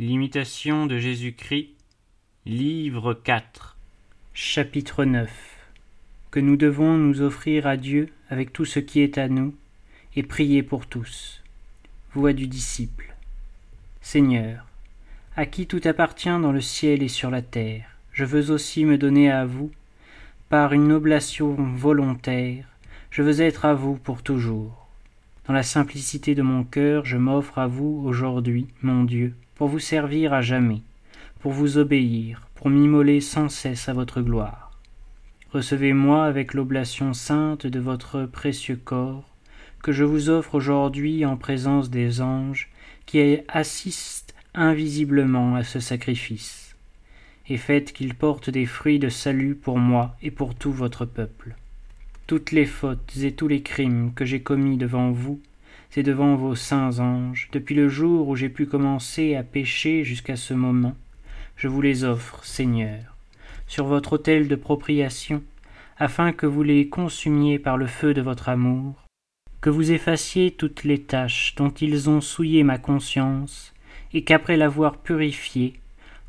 L'imitation de Jésus-Christ, livre 4, Chapitre 9 Que nous devons nous offrir à Dieu avec tout ce qui est à nous, et prier pour tous. Voix du disciple. Seigneur, à qui tout appartient dans le ciel et sur la terre, je veux aussi me donner à vous, par une oblation volontaire, je veux être à vous pour toujours. Dans la simplicité de mon cœur, je m'offre à vous aujourd'hui, mon Dieu, pour vous servir à jamais, pour vous obéir, pour m'immoler sans cesse à votre gloire. Recevez-moi avec l'oblation sainte de votre précieux corps, que je vous offre aujourd'hui en présence des anges qui assistent invisiblement à ce sacrifice, et faites qu'il porte des fruits de salut pour moi et pour tout votre peuple. Toutes les fautes et tous les crimes que j'ai commis devant vous c'est devant vos saints anges, depuis le jour où j'ai pu commencer à pécher jusqu'à ce moment, je vous les offre, Seigneur, sur votre autel de propriation, afin que vous les consumiez par le feu de votre amour, que vous effaciez toutes les tâches dont ils ont souillé ma conscience, et qu'après l'avoir purifiée,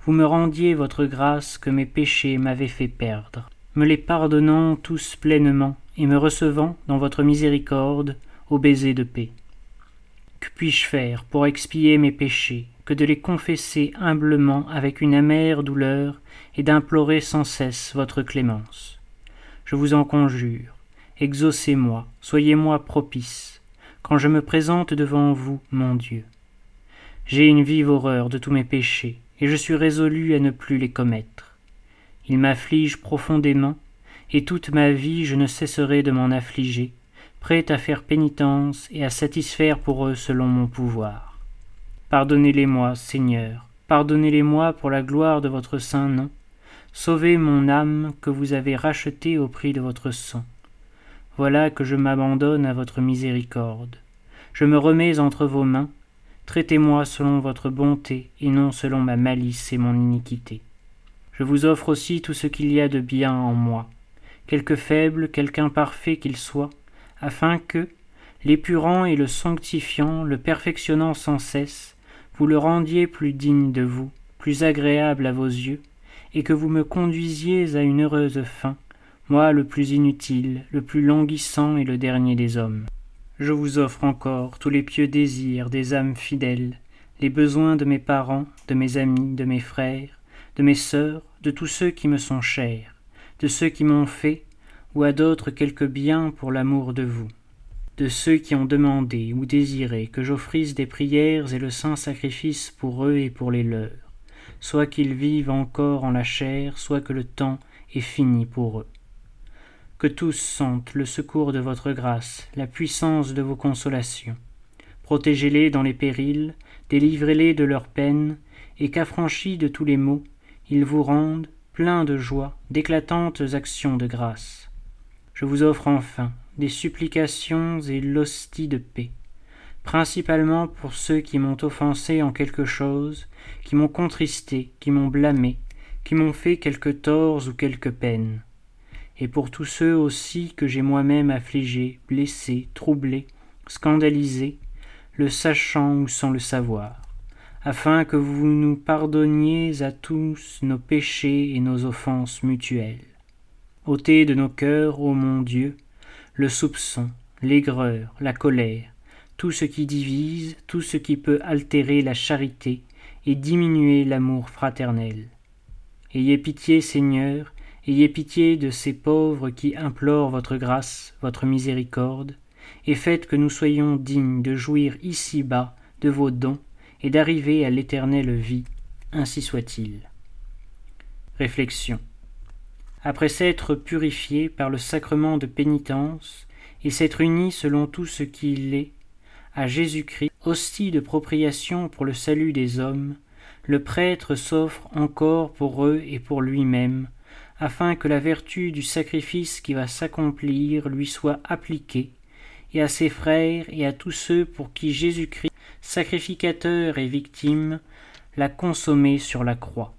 vous me rendiez votre grâce que mes péchés m'avaient fait perdre, me les pardonnant tous pleinement, et me recevant dans votre miséricorde au baiser de paix. Que puis-je faire pour expier mes péchés que de les confesser humblement avec une amère douleur et d'implorer sans cesse votre clémence? Je vous en conjure, exaucez-moi, soyez-moi propice, quand je me présente devant vous, mon Dieu. J'ai une vive horreur de tous mes péchés, et je suis résolu à ne plus les commettre. Ils m'affligent profondément, et toute ma vie je ne cesserai de m'en affliger, prêt à faire pénitence et à satisfaire pour eux selon mon pouvoir. Pardonnez-les-moi, Seigneur, pardonnez-les-moi pour la gloire de votre saint nom. Sauvez mon âme que vous avez rachetée au prix de votre sang. Voilà que je m'abandonne à votre miséricorde. Je me remets entre vos mains. Traitez-moi selon votre bonté et non selon ma malice et mon iniquité. Je vous offre aussi tout ce qu'il y a de bien en moi, quelque faible, quelque imparfait qu'il soit, afin que, l'épurant et le sanctifiant, le perfectionnant sans cesse, vous le rendiez plus digne de vous, plus agréable à vos yeux, et que vous me conduisiez à une heureuse fin, moi le plus inutile, le plus languissant et le dernier des hommes. Je vous offre encore tous les pieux désirs des âmes fidèles, les besoins de mes parents, de mes amis, de mes frères, de mes sœurs, de tous ceux qui me sont chers, de ceux qui m'ont fait, ou à d'autres quelque bien pour l'amour de vous, de ceux qui ont demandé ou désiré que j'offrisse des prières et le saint sacrifice pour eux et pour les leurs, soit qu'ils vivent encore en la chair, soit que le temps est fini pour eux. Que tous sentent le secours de votre grâce, la puissance de vos consolations. Protégez-les dans les périls, délivrez-les de leurs peines, et qu'affranchis de tous les maux, ils vous rendent, pleins de joie, d'éclatantes actions de grâce je vous offre enfin des supplications et l'hostie de paix, principalement pour ceux qui m'ont offensé en quelque chose, qui m'ont contristé, qui m'ont blâmé, qui m'ont fait quelque torts ou quelque peine, et pour tous ceux aussi que j'ai moi-même affligés, blessés, troublés, scandalisés, le sachant ou sans le savoir, afin que vous nous pardonniez à tous nos péchés et nos offenses mutuelles ôtez de nos cœurs, ô mon Dieu, le soupçon, l'aigreur, la colère, tout ce qui divise, tout ce qui peut altérer la charité et diminuer l'amour fraternel. Ayez pitié, Seigneur, ayez pitié de ces pauvres qui implorent votre grâce, votre miséricorde, et faites que nous soyons dignes de jouir ici-bas de vos dons et d'arriver à l'éternelle vie. Ainsi soit-il. Réflexion après s'être purifié par le sacrement de pénitence et s'être uni selon tout ce qu'il est à Jésus-Christ, hostie de propriation pour le salut des hommes, le prêtre s'offre encore pour eux et pour lui-même, afin que la vertu du sacrifice qui va s'accomplir lui soit appliquée, et à ses frères et à tous ceux pour qui Jésus-Christ, sacrificateur et victime, l'a consommé sur la croix.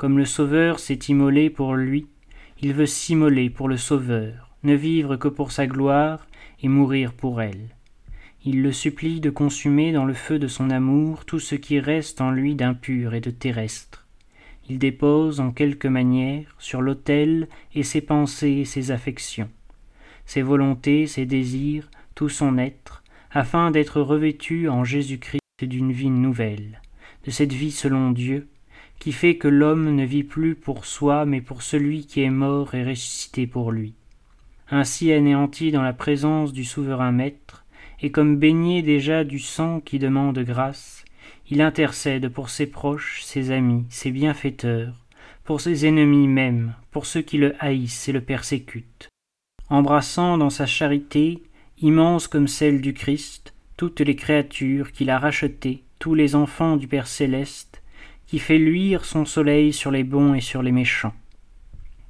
Comme le Sauveur s'est immolé pour lui, il veut s'immoler pour le Sauveur, ne vivre que pour sa gloire et mourir pour elle. Il le supplie de consumer dans le feu de son amour tout ce qui reste en lui d'impur et de terrestre. Il dépose en quelque manière sur l'autel et ses pensées et ses affections, ses volontés, ses désirs, tout son être, afin d'être revêtu en Jésus-Christ d'une vie nouvelle, de cette vie selon Dieu, qui fait que l'homme ne vit plus pour soi, mais pour celui qui est mort et ressuscité pour lui. Ainsi anéanti dans la présence du souverain maître, et comme baigné déjà du sang qui demande grâce, il intercède pour ses proches, ses amis, ses bienfaiteurs, pour ses ennemis même, pour ceux qui le haïssent et le persécutent. Embrassant dans sa charité, immense comme celle du Christ, toutes les créatures qu'il a rachetées, tous les enfants du Père céleste, qui fait luire son soleil sur les bons et sur les méchants.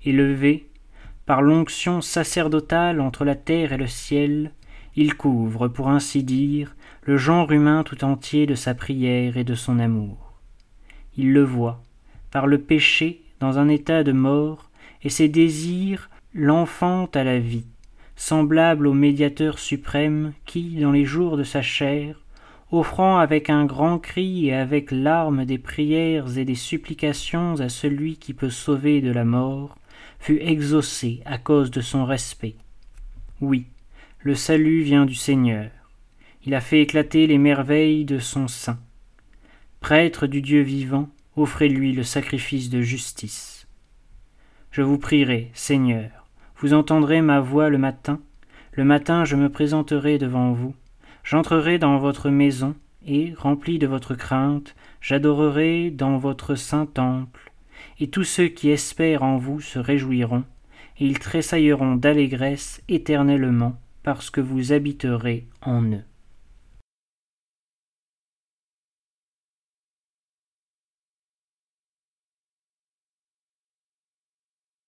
Élevé, par l'onction sacerdotale entre la terre et le ciel, il couvre, pour ainsi dire, le genre humain tout entier de sa prière et de son amour. Il le voit, par le péché, dans un état de mort, et ses désirs l'enfantent à la vie, semblable au médiateur suprême qui, dans les jours de sa chair, offrant avec un grand cri et avec larmes des prières et des supplications à celui qui peut sauver de la mort, fut exaucé à cause de son respect. Oui, le salut vient du Seigneur. Il a fait éclater les merveilles de son sein. Prêtre du Dieu vivant, offrez-lui le sacrifice de justice. Je vous prierai, Seigneur, vous entendrez ma voix le matin, le matin je me présenterai devant vous, J'entrerai dans votre maison, et, rempli de votre crainte, j'adorerai dans votre saint temple, et tous ceux qui espèrent en vous se réjouiront, et ils tressailleront d'allégresse éternellement, parce que vous habiterez en eux.